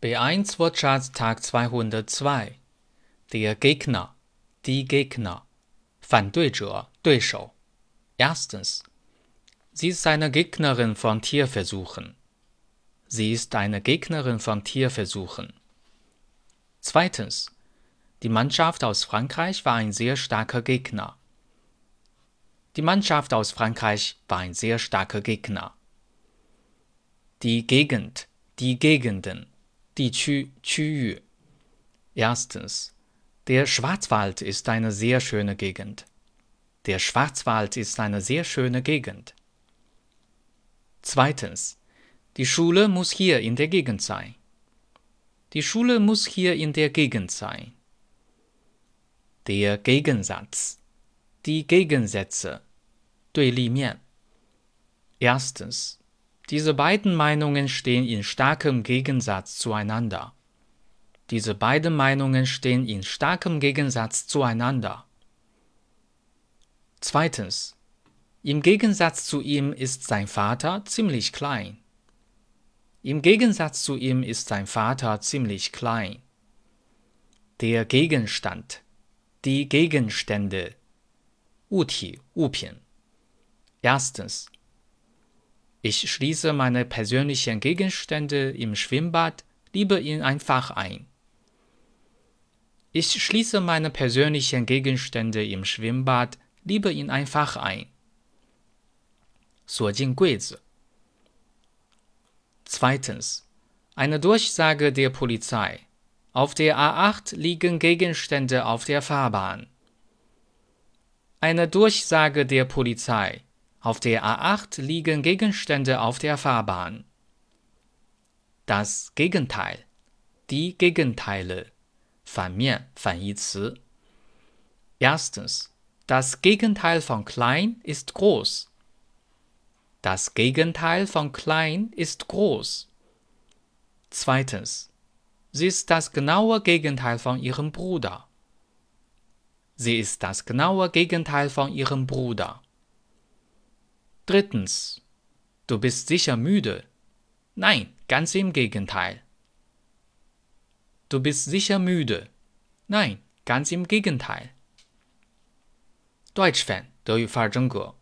B1 Wortschatz Tag 202 Der Gegner, die Gegner, 反对者，对手。Erstens. Sie ist eine Gegnerin von Tierversuchen. Sie ist eine Gegnerin von Tierversuchen. Zweitens. Die Mannschaft aus Frankreich war ein sehr starker Gegner. Die Mannschaft aus Frankreich war ein sehr starker Gegner. Die Gegend, die Gegenden, 地区区域。Erstens. Der Schwarzwald ist eine sehr schöne Gegend. Der Schwarzwald ist eine sehr schöne Gegend. Zweitens. Die Schule muss hier in der Gegend sein. Die Schule muss hier in der Gegend sein. Der Gegensatz. Die Gegensätze. 对立面。Erstens. Diese beiden Meinungen stehen in starkem Gegensatz zueinander. Diese beiden Meinungen stehen in starkem Gegensatz zueinander. Zweitens. Im Gegensatz zu ihm ist sein Vater ziemlich klein. Im Gegensatz zu ihm ist sein Vater ziemlich klein. Der Gegenstand. Die Gegenstände. 物体,物品. Erstens. Ich schließe meine persönlichen Gegenstände im Schwimmbad lieber in ein Fach ein. Ich schließe meine persönlichen Gegenstände im Schwimmbad lieber in ein Fach ein. 锁进柜子。Zweitens. Eine Durchsage der Polizei. Auf der A8 liegen Gegenstände auf der Fahrbahn. Eine Durchsage der Polizei. Auf der A8 liegen Gegenstände auf der Fahrbahn. Das Gegenteil. Die Gegenteile. 反面反义词。Erstens. Das Gegenteil von klein ist groß. Das Gegenteil von klein ist groß. Zweitens. Sie ist das genaue Gegenteil von ihrem Bruder. Sie ist das genaue Gegenteil von ihrem Bruder. Drittens. Du bist sicher müde. Nein, ganz im Gegenteil. Du bist sicher müde. Nein, ganz im Gegenteil. Deutsch Fan 德语范儿真格